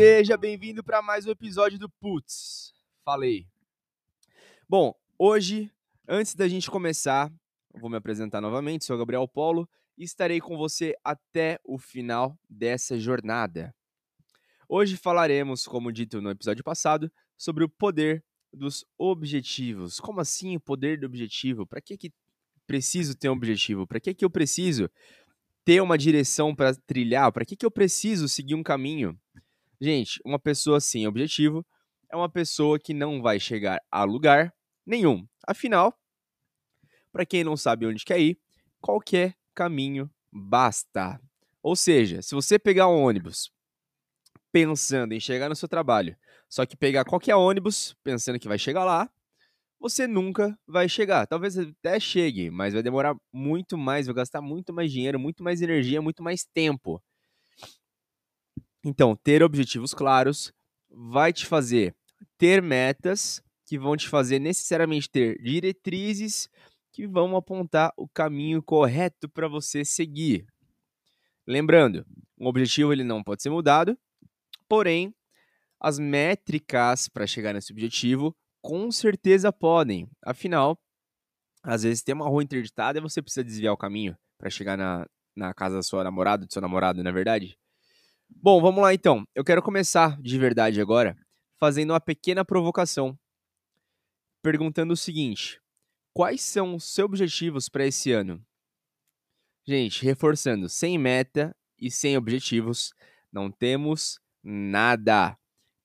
Seja bem-vindo para mais um episódio do Putz. Falei. Bom, hoje, antes da gente começar, vou me apresentar novamente. Sou Gabriel Polo e estarei com você até o final dessa jornada. Hoje falaremos, como dito no episódio passado, sobre o poder dos objetivos. Como assim o poder do objetivo? Para que, que preciso ter um objetivo? Para que, que eu preciso ter uma direção para trilhar? Para que, que eu preciso seguir um caminho? Gente, uma pessoa sem objetivo é uma pessoa que não vai chegar a lugar nenhum. Afinal, para quem não sabe onde quer ir, qualquer caminho basta. Ou seja, se você pegar um ônibus pensando em chegar no seu trabalho, só que pegar qualquer ônibus pensando que vai chegar lá, você nunca vai chegar. Talvez até chegue, mas vai demorar muito mais, vai gastar muito mais dinheiro, muito mais energia, muito mais tempo. Então, ter objetivos claros vai te fazer ter metas que vão te fazer necessariamente ter diretrizes que vão apontar o caminho correto para você seguir. Lembrando, um objetivo ele não pode ser mudado, porém as métricas para chegar nesse objetivo com certeza podem. Afinal, às vezes tem uma rua interditada e você precisa desviar o caminho para chegar na, na casa da sua namorada, do seu namorado, não é verdade? Bom, vamos lá então. Eu quero começar de verdade agora fazendo uma pequena provocação, perguntando o seguinte: quais são os seus objetivos para esse ano? Gente, reforçando, sem meta e sem objetivos, não temos nada.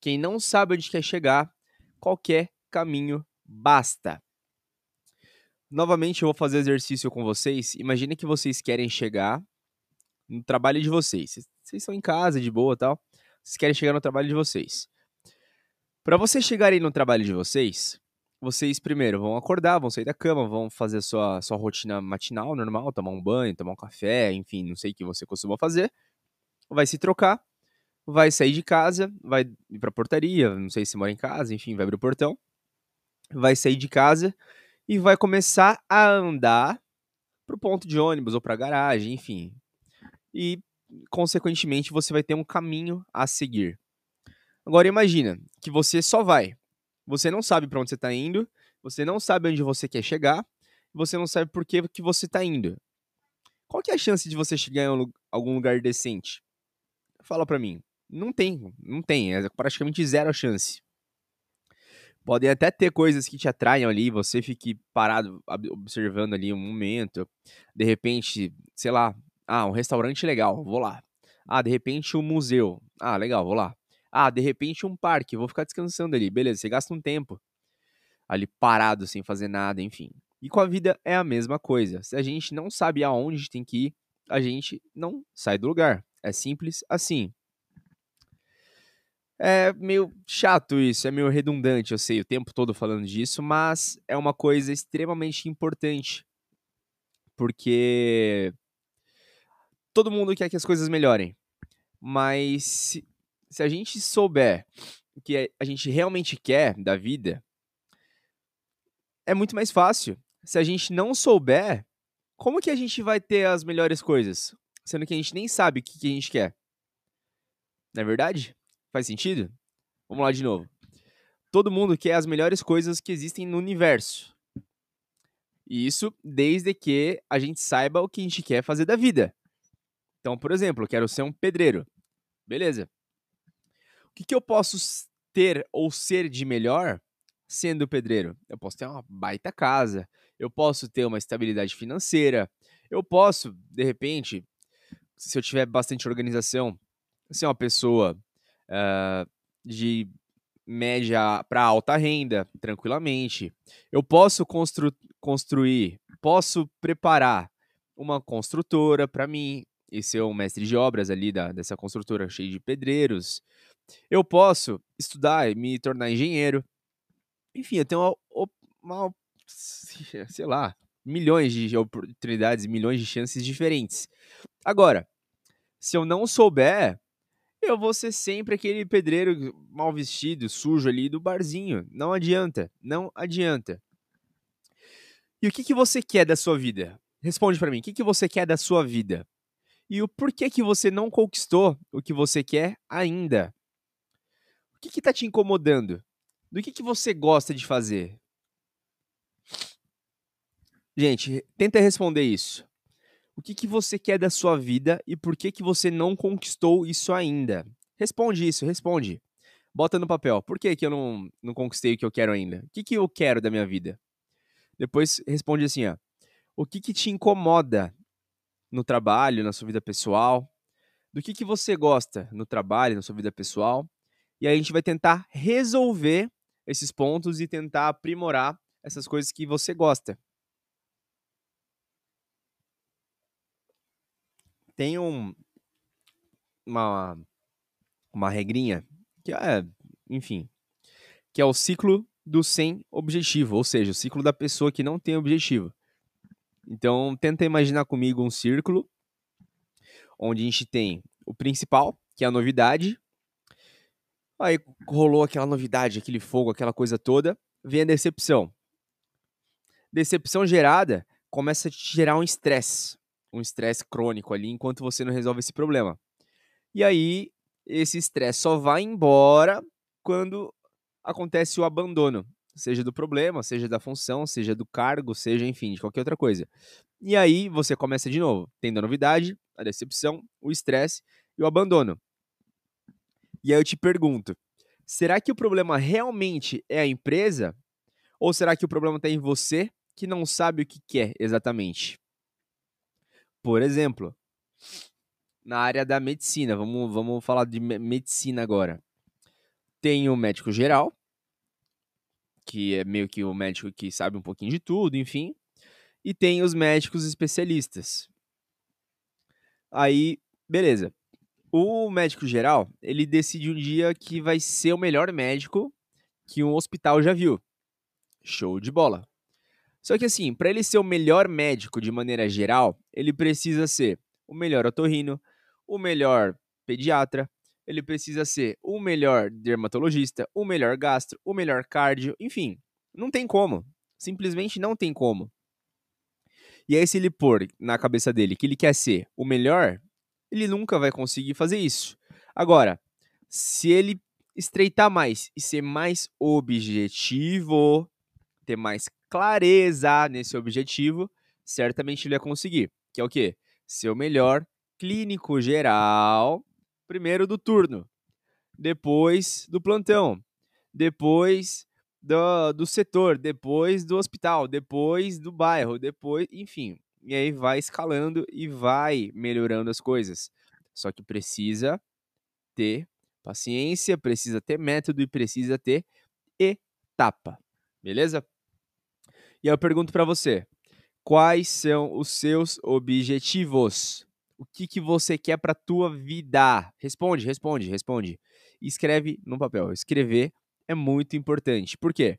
Quem não sabe onde quer chegar, qualquer caminho basta. Novamente, eu vou fazer exercício com vocês. Imagine que vocês querem chegar no trabalho de vocês. Vocês estão em casa, de boa tal. Vocês querem chegar no trabalho de vocês. Para vocês chegarem no trabalho de vocês, vocês primeiro vão acordar, vão sair da cama, vão fazer sua, sua rotina matinal normal, tomar um banho, tomar um café, enfim, não sei o que você costuma fazer. Vai se trocar, vai sair de casa, vai ir pra portaria, não sei se mora em casa, enfim, vai abrir o portão. Vai sair de casa e vai começar a andar pro ponto de ônibus ou pra garagem, enfim. E consequentemente, você vai ter um caminho a seguir. Agora imagina que você só vai. Você não sabe para onde você está indo, você não sabe onde você quer chegar, você não sabe por que, que você está indo. Qual que é a chance de você chegar em algum lugar decente? Fala para mim. Não tem, não tem, é praticamente zero a chance. Podem até ter coisas que te atraiam ali, você fique parado observando ali um momento. De repente, sei lá, ah, um restaurante legal, vou lá. Ah, de repente um museu. Ah, legal, vou lá. Ah, de repente um parque, vou ficar descansando ali. Beleza, você gasta um tempo ali parado, sem fazer nada, enfim. E com a vida é a mesma coisa. Se a gente não sabe aonde tem que ir, a gente não sai do lugar. É simples assim. É meio chato isso, é meio redundante, eu sei, o tempo todo falando disso, mas é uma coisa extremamente importante. Porque todo mundo quer que as coisas melhorem. Mas se, se a gente souber o que a gente realmente quer da vida, é muito mais fácil. Se a gente não souber, como que a gente vai ter as melhores coisas? Sendo que a gente nem sabe o que, que a gente quer. Não é verdade? Faz sentido? Vamos lá de novo. Todo mundo quer as melhores coisas que existem no universo. E isso desde que a gente saiba o que a gente quer fazer da vida. Então, por exemplo, quero ser um pedreiro. Beleza. O que, que eu posso ter ou ser de melhor sendo pedreiro? Eu posso ter uma baita casa, eu posso ter uma estabilidade financeira, eu posso, de repente, se eu tiver bastante organização, ser uma pessoa uh, de média para alta renda, tranquilamente. Eu posso constru construir, posso preparar uma construtora para mim, e ser um mestre de obras ali da, dessa construtora cheia de pedreiros. Eu posso estudar e me tornar engenheiro. Enfim, eu tenho uma, uma, sei lá, milhões de oportunidades, milhões de chances diferentes. Agora, se eu não souber, eu vou ser sempre aquele pedreiro mal vestido, sujo ali do barzinho. Não adianta, não adianta. E o que, que você quer da sua vida? Responde para mim, o que, que você quer da sua vida? E o porquê que você não conquistou o que você quer ainda. que que tá te incomodando? Do que que você gosta de fazer? Gente, tenta responder isso. O que que você quer da sua vida e por que que você não conquistou isso ainda? Responde isso, responde. Bota no papel. Por que que eu não, não conquistei o que eu quero ainda? O que que eu quero da minha vida? Depois responde assim, ó. O que que te incomoda no trabalho, na sua vida pessoal? Do que que você gosta no trabalho, na sua vida pessoal? E aí a gente vai tentar resolver esses pontos e tentar aprimorar essas coisas que você gosta. Tem um, uma, uma regrinha que é, enfim, que é o ciclo do sem objetivo, ou seja, o ciclo da pessoa que não tem objetivo. Então, tenta imaginar comigo um círculo onde a gente tem o principal, que é a novidade. Aí rolou aquela novidade, aquele fogo, aquela coisa toda, vem a decepção. Decepção gerada começa a te gerar um estresse, um estresse crônico ali enquanto você não resolve esse problema. E aí esse estresse só vai embora quando acontece o abandono, seja do problema, seja da função, seja do cargo, seja, enfim, de qualquer outra coisa. E aí você começa de novo, tendo a novidade, a decepção, o estresse e o abandono. E aí eu te pergunto: será que o problema realmente é a empresa? Ou será que o problema está em você que não sabe o que quer exatamente? Por exemplo, na área da medicina, vamos, vamos falar de medicina agora. Tem o médico geral, que é meio que o médico que sabe um pouquinho de tudo, enfim. E tem os médicos especialistas. Aí, beleza. O médico geral, ele decide um dia que vai ser o melhor médico que um hospital já viu. Show de bola. Só que assim, para ele ser o melhor médico de maneira geral, ele precisa ser o melhor otorrino, o melhor pediatra, ele precisa ser o melhor dermatologista, o melhor gastro, o melhor cardio, enfim, não tem como. Simplesmente não tem como. E aí, se ele pôr na cabeça dele que ele quer ser o melhor, ele nunca vai conseguir fazer isso. Agora, se ele estreitar mais e ser mais objetivo, ter mais clareza nesse objetivo, certamente ele vai conseguir. Que é o quê? Ser o melhor clínico geral, primeiro do turno, depois do plantão, depois do, do setor, depois do hospital, depois do bairro, depois, enfim. E aí vai escalando e vai melhorando as coisas. Só que precisa ter paciência, precisa ter método e precisa ter etapa. Beleza? E eu pergunto para você: quais são os seus objetivos? O que, que você quer para tua vida? Responde, responde, responde. escreve no papel. Escrever é muito importante. Por quê?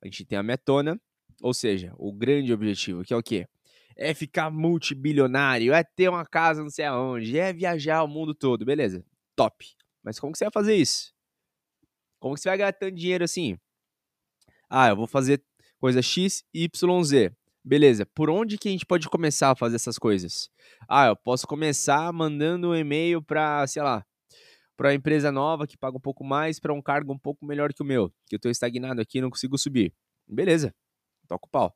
A gente tem a metona, ou seja, o grande objetivo, que é o quê? É ficar multibilionário, é ter uma casa não sei aonde, é viajar o mundo todo, beleza? Top. Mas como que você vai fazer isso? Como que você vai ganhar tanto dinheiro assim? Ah, eu vou fazer coisa X, Y, Z. Beleza, por onde que a gente pode começar a fazer essas coisas? Ah, eu posso começar mandando um e-mail para, sei lá, para uma empresa nova que paga um pouco mais para um cargo um pouco melhor que o meu, que eu estou estagnado aqui e não consigo subir. Beleza, toca o pau.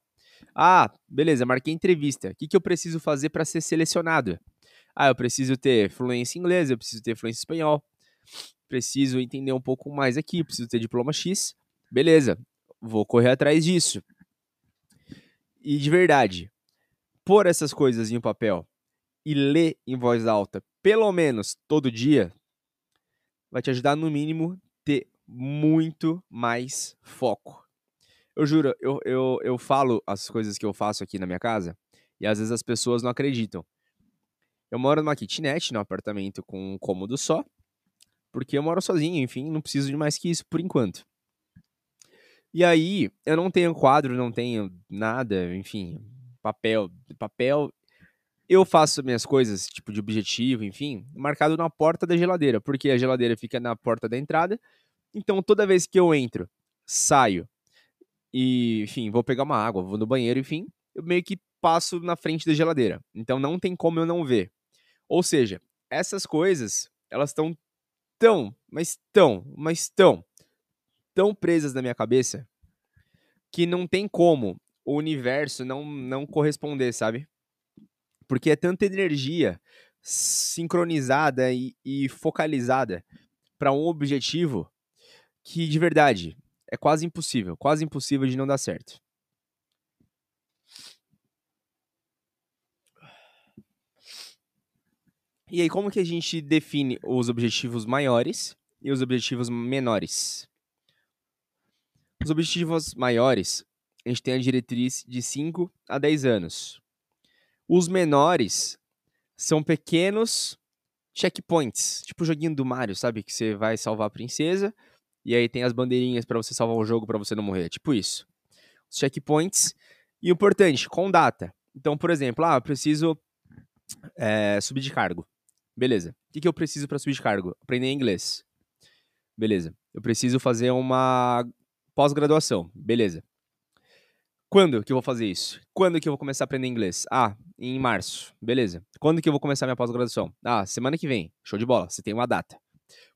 Ah, beleza, marquei entrevista. O que, que eu preciso fazer para ser selecionado? Ah, eu preciso ter fluência em inglês, eu preciso ter fluência em espanhol, preciso entender um pouco mais aqui, preciso ter diploma X. Beleza, vou correr atrás disso. E de verdade, pôr essas coisas em um papel e ler em voz alta, pelo menos todo dia, vai te ajudar, no mínimo, ter muito mais foco. Eu juro, eu, eu, eu falo as coisas que eu faço aqui na minha casa e às vezes as pessoas não acreditam. Eu moro numa kitnet, num apartamento com um cômodo só, porque eu moro sozinho, enfim, não preciso de mais que isso por enquanto. E aí, eu não tenho quadro, não tenho nada, enfim, papel. Papel. Eu faço minhas coisas, tipo de objetivo, enfim, marcado na porta da geladeira, porque a geladeira fica na porta da entrada. Então, toda vez que eu entro, saio e, enfim, vou pegar uma água, vou no banheiro, enfim, eu meio que passo na frente da geladeira. Então, não tem como eu não ver. Ou seja, essas coisas, elas estão tão, mas tão, mas tão, tão presas na minha cabeça que não tem como o universo não, não corresponder, sabe? Porque é tanta energia sincronizada e, e focalizada para um objetivo que, de verdade, é quase impossível, quase impossível de não dar certo. E aí, como que a gente define os objetivos maiores e os objetivos menores? Os objetivos maiores, a gente tem a diretriz de 5 a 10 anos. Os menores são pequenos checkpoints, tipo o joguinho do Mario, sabe? Que você vai salvar a princesa e aí tem as bandeirinhas para você salvar o jogo para você não morrer, tipo isso. Os checkpoints. E importante, com data. Então, por exemplo, ah, eu preciso é, subir de cargo. Beleza. O que, que eu preciso para subir de cargo? Aprender inglês. Beleza. Eu preciso fazer uma pós-graduação. Beleza. Quando que eu vou fazer isso? Quando que eu vou começar a aprender inglês? Ah, em março. Beleza. Quando que eu vou começar minha pós-graduação? Ah, semana que vem. Show de bola. Você tem uma data.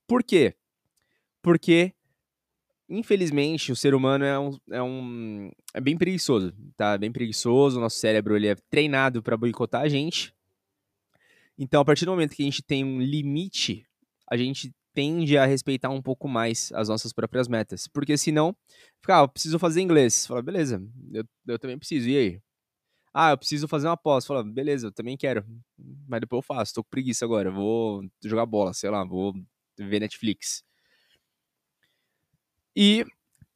Por quê? Porque, infelizmente, o ser humano é um, é um é bem preguiçoso, tá? Bem preguiçoso. O nosso cérebro ele é treinado para boicotar a gente. Então, a partir do momento que a gente tem um limite, a gente tende a respeitar um pouco mais as nossas próprias metas. Porque senão, fica, ah, eu preciso fazer inglês. Fala, beleza, eu, eu também preciso. E aí? Ah, eu preciso fazer uma pós. Fala, beleza, eu também quero. Mas depois eu faço, tô com preguiça agora. Vou jogar bola, sei lá, vou ver Netflix. E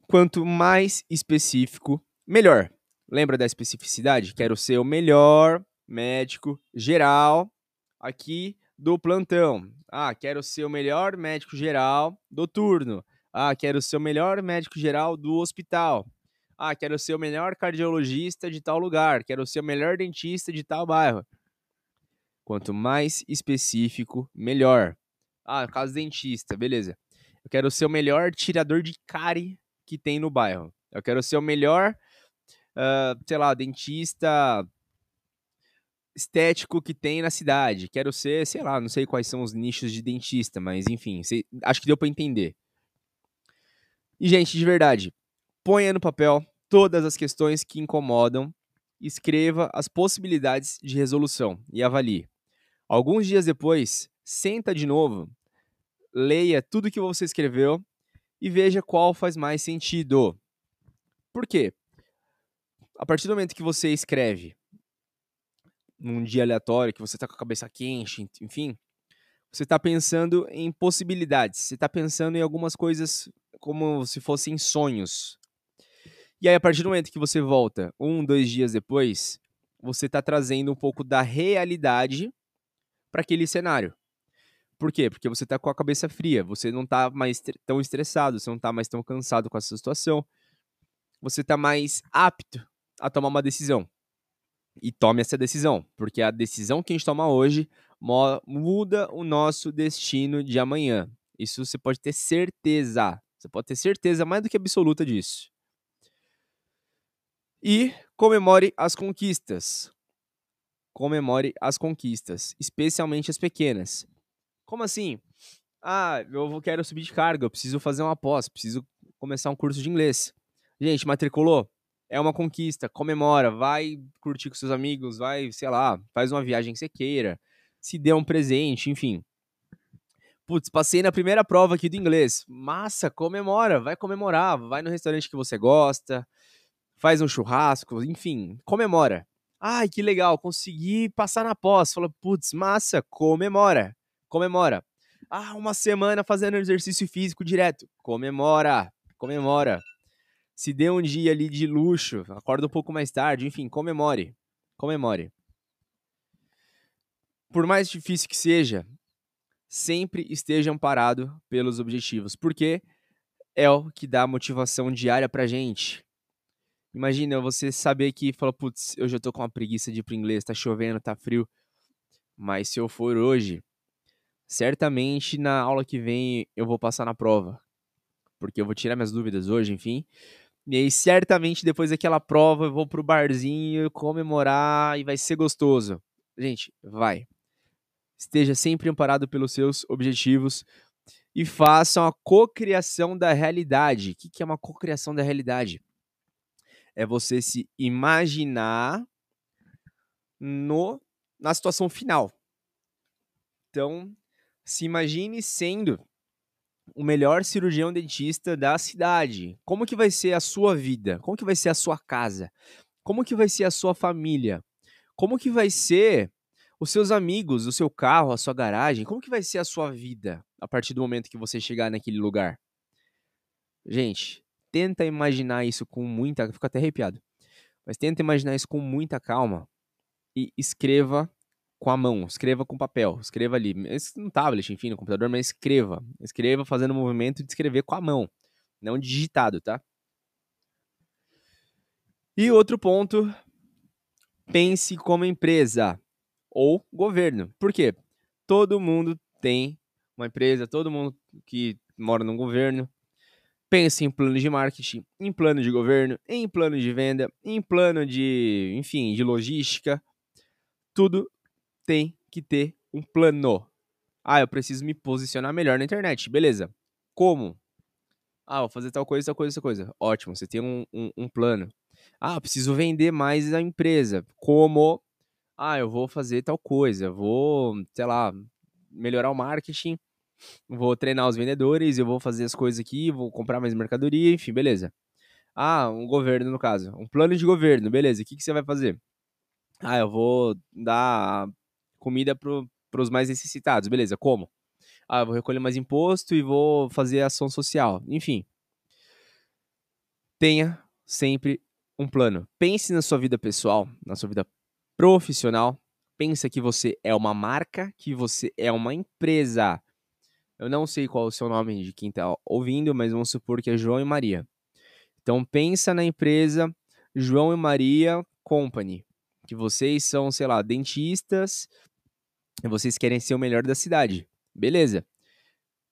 quanto mais específico, melhor. Lembra da especificidade? Quero ser o melhor médico geral aqui do plantão. Ah, quero ser o melhor médico geral do turno. Ah, quero ser o melhor médico geral do hospital. Ah, quero ser o melhor cardiologista de tal lugar. Quero ser o melhor dentista de tal bairro. Quanto mais específico, melhor. Ah, caso dentista, beleza. Eu quero ser o melhor tirador de cárie que tem no bairro. Eu quero ser o melhor, uh, sei lá, dentista estético que tem na cidade. Quero ser, sei lá, não sei quais são os nichos de dentista, mas enfim, sei, acho que deu para entender. E, gente, de verdade, ponha no papel todas as questões que incomodam, escreva as possibilidades de resolução e avalie. Alguns dias depois, senta de novo, leia tudo que você escreveu e veja qual faz mais sentido. Por quê? A partir do momento que você escreve num dia aleatório, que você está com a cabeça quente, enfim, você está pensando em possibilidades, você está pensando em algumas coisas como se fossem sonhos. E aí, a partir do momento que você volta, um, dois dias depois, você está trazendo um pouco da realidade para aquele cenário. Por quê? Porque você está com a cabeça fria, você não está mais tão estressado, você não está mais tão cansado com essa situação, você está mais apto a tomar uma decisão e tome essa decisão, porque a decisão que a gente toma hoje muda o nosso destino de amanhã. Isso você pode ter certeza. Você pode ter certeza mais do que absoluta disso. E comemore as conquistas. Comemore as conquistas, especialmente as pequenas. Como assim? Ah, eu quero subir de carga, eu preciso fazer uma pós, preciso começar um curso de inglês. Gente, matriculou? É uma conquista, comemora, vai curtir com seus amigos, vai, sei lá, faz uma viagem que você queira, se dê um presente, enfim. Putz, passei na primeira prova aqui do inglês. Massa, comemora, vai comemorar, vai no restaurante que você gosta, faz um churrasco, enfim, comemora. Ai, que legal, consegui passar na pós. Fala, putz, massa, comemora, comemora. Ah, uma semana fazendo exercício físico direto. Comemora, comemora se dê um dia ali de luxo, acorda um pouco mais tarde, enfim, comemore. Comemore. Por mais difícil que seja, sempre esteja amparado pelos objetivos, porque é o que dá motivação diária pra gente. Imagina você saber que fala, putz, eu já tô com uma preguiça de ir pro inglês, tá chovendo, tá frio. Mas se eu for hoje, certamente na aula que vem eu vou passar na prova. Porque eu vou tirar minhas dúvidas hoje, enfim. E aí, certamente, depois daquela prova, eu vou pro barzinho comemorar e vai ser gostoso. Gente, vai. Esteja sempre amparado pelos seus objetivos e façam a cocriação da realidade. O que é uma cocriação da realidade? É você se imaginar no na situação final. Então, se imagine sendo o melhor cirurgião dentista da cidade. Como que vai ser a sua vida? Como que vai ser a sua casa? Como que vai ser a sua família? Como que vai ser os seus amigos, o seu carro, a sua garagem? Como que vai ser a sua vida a partir do momento que você chegar naquele lugar? Gente, tenta imaginar isso com muita, fico até arrepiado. Mas tenta imaginar isso com muita calma e escreva com a mão, escreva com papel, escreva ali, no tablet, enfim, no computador, mas escreva. Escreva fazendo o movimento de escrever com a mão, não digitado, tá? E outro ponto, pense como empresa ou governo. Por quê? Todo mundo tem uma empresa, todo mundo que mora num governo pense em plano de marketing, em plano de governo, em plano de venda, em plano de, enfim, de logística. Tudo tem que ter um plano. Ah, eu preciso me posicionar melhor na internet. Beleza. Como? Ah, vou fazer tal coisa, tal coisa, tal coisa. Ótimo, você tem um, um, um plano. Ah, preciso vender mais a empresa. Como? Ah, eu vou fazer tal coisa. Vou, sei lá, melhorar o marketing. Vou treinar os vendedores. Eu vou fazer as coisas aqui. Vou comprar mais mercadoria. Enfim, beleza. Ah, um governo, no caso. Um plano de governo. Beleza. O que, que você vai fazer? Ah, eu vou dar comida para os mais necessitados. Beleza, como? Ah, vou recolher mais imposto e vou fazer ação social. Enfim. Tenha sempre um plano. Pense na sua vida pessoal, na sua vida profissional. Pensa que você é uma marca, que você é uma empresa. Eu não sei qual é o seu nome de quem está ouvindo, mas vamos supor que é João e Maria. Então pensa na empresa João e Maria Company, que vocês são, sei lá, dentistas vocês querem ser o melhor da cidade. Beleza.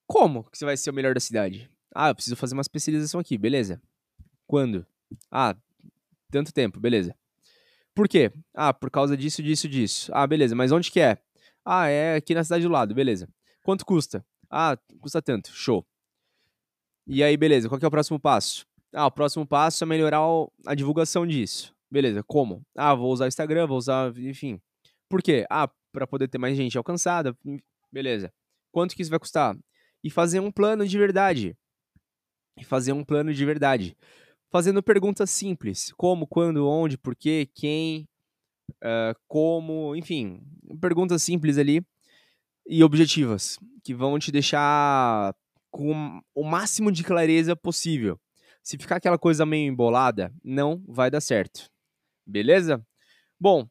Como que você vai ser o melhor da cidade? Ah, eu preciso fazer uma especialização aqui. Beleza. Quando? Ah, tanto tempo. Beleza. Por quê? Ah, por causa disso, disso, disso. Ah, beleza. Mas onde que é? Ah, é aqui na cidade do lado. Beleza. Quanto custa? Ah, custa tanto. Show. E aí, beleza. Qual que é o próximo passo? Ah, o próximo passo é melhorar a divulgação disso. Beleza. Como? Ah, vou usar o Instagram, vou usar, enfim. Por quê? Ah, para poder ter mais gente alcançada. Beleza. Quanto que isso vai custar? E fazer um plano de verdade. E fazer um plano de verdade. Fazendo perguntas simples. Como, quando, onde, por quê, quem, uh, como, enfim. Perguntas simples ali e objetivas. Que vão te deixar com o máximo de clareza possível. Se ficar aquela coisa meio embolada, não vai dar certo. Beleza? Bom,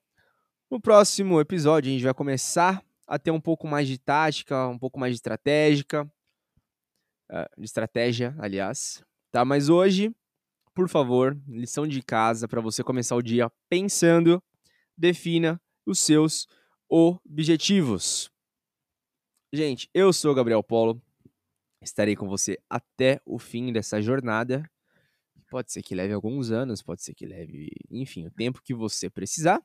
no próximo episódio, a gente vai começar a ter um pouco mais de tática, um pouco mais de estratégica, eh, de estratégia, aliás. Tá? Mas hoje, por favor, lição de casa para você começar o dia pensando, defina os seus objetivos. Gente, eu sou Gabriel Polo. Estarei com você até o fim dessa jornada. Pode ser que leve alguns anos, pode ser que leve, enfim, o tempo que você precisar.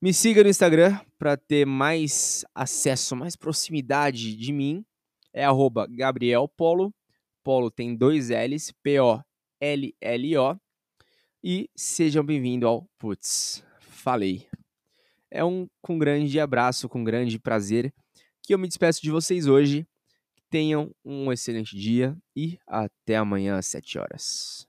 Me siga no Instagram para ter mais acesso, mais proximidade de mim. É arroba Gabriel Polo. Polo tem dois L's, P-O-L-L-O. E sejam bem-vindos ao Putz, falei. É um com grande abraço, com grande prazer que eu me despeço de vocês hoje. Tenham um excelente dia e até amanhã às 7 horas.